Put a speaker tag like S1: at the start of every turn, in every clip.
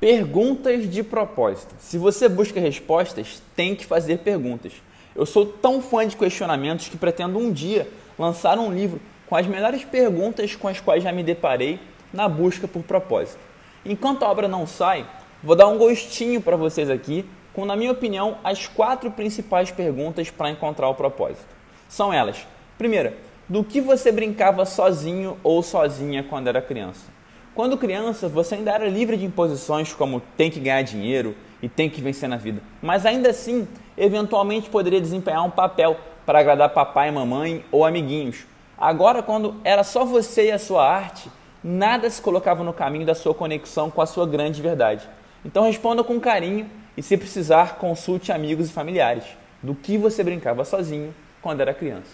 S1: Perguntas de propósito. Se você busca respostas, tem que fazer perguntas. Eu sou tão fã de questionamentos que pretendo um dia lançar um livro com as melhores perguntas com as quais já me deparei na busca por propósito. Enquanto a obra não sai, vou dar um gostinho para vocês aqui com, na minha opinião, as quatro principais perguntas para encontrar o propósito. São elas: primeira, do que você brincava sozinho ou sozinha quando era criança? Quando criança, você ainda era livre de imposições como tem que ganhar dinheiro e tem que vencer na vida, mas ainda assim, eventualmente poderia desempenhar um papel para agradar papai, mamãe ou amiguinhos. Agora, quando era só você e a sua arte, nada se colocava no caminho da sua conexão com a sua grande verdade. Então responda com carinho e, se precisar, consulte amigos e familiares do que você brincava sozinho quando era criança.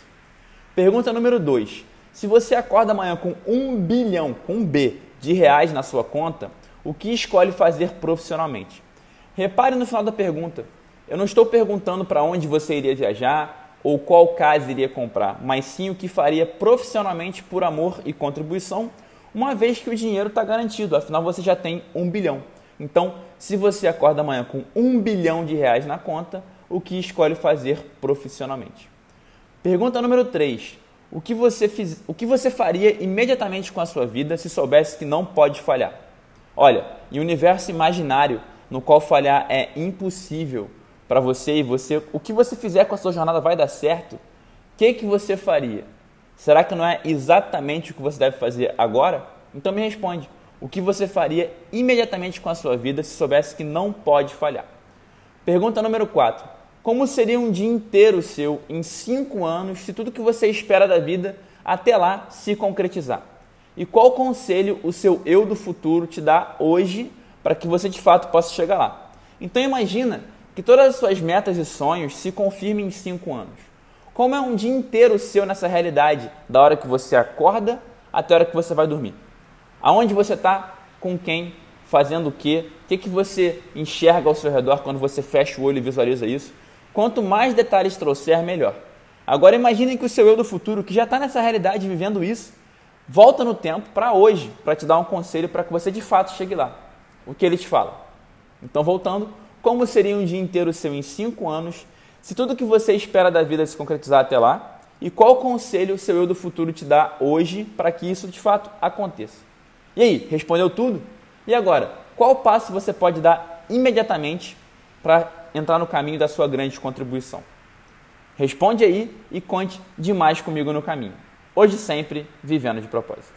S1: Pergunta número 2. Se você acorda amanhã com um bilhão, com um B, de reais na sua conta, o que escolhe fazer profissionalmente? Repare no final da pergunta. Eu não estou perguntando para onde você iria viajar ou qual casa iria comprar, mas sim o que faria profissionalmente por amor e contribuição, uma vez que o dinheiro está garantido, afinal você já tem um bilhão. Então, se você acorda amanhã com um bilhão de reais na conta, o que escolhe fazer profissionalmente? Pergunta número 3. O que, você fiz, o que você faria imediatamente com a sua vida se soubesse que não pode falhar? Olha, em um universo imaginário no qual falhar é impossível para você e você, o que você fizer com a sua jornada vai dar certo? O que, que você faria? Será que não é exatamente o que você deve fazer agora? Então me responde. O que você faria imediatamente com a sua vida se soubesse que não pode falhar? Pergunta número 4. Como seria um dia inteiro seu em cinco anos se tudo que você espera da vida até lá se concretizar? E qual conselho o seu eu do futuro te dá hoje para que você de fato possa chegar lá? Então imagina que todas as suas metas e sonhos se confirmem em cinco anos. Como é um dia inteiro seu nessa realidade, da hora que você acorda até a hora que você vai dormir? Aonde você está? Com quem? Fazendo o quê? O que, que você enxerga ao seu redor quando você fecha o olho e visualiza isso? Quanto mais detalhes trouxer, melhor. Agora imaginem que o seu eu do futuro, que já está nessa realidade vivendo isso, volta no tempo para hoje, para te dar um conselho para que você de fato chegue lá. O que ele te fala? Então, voltando, como seria um dia inteiro seu em cinco anos, se tudo que você espera da vida se concretizar até lá? E qual conselho o seu eu do futuro te dá hoje para que isso de fato aconteça? E aí, respondeu tudo? E agora, qual passo você pode dar imediatamente para entrar no caminho da sua grande contribuição? Responde aí e conte demais comigo no caminho. Hoje sempre, vivendo de propósito.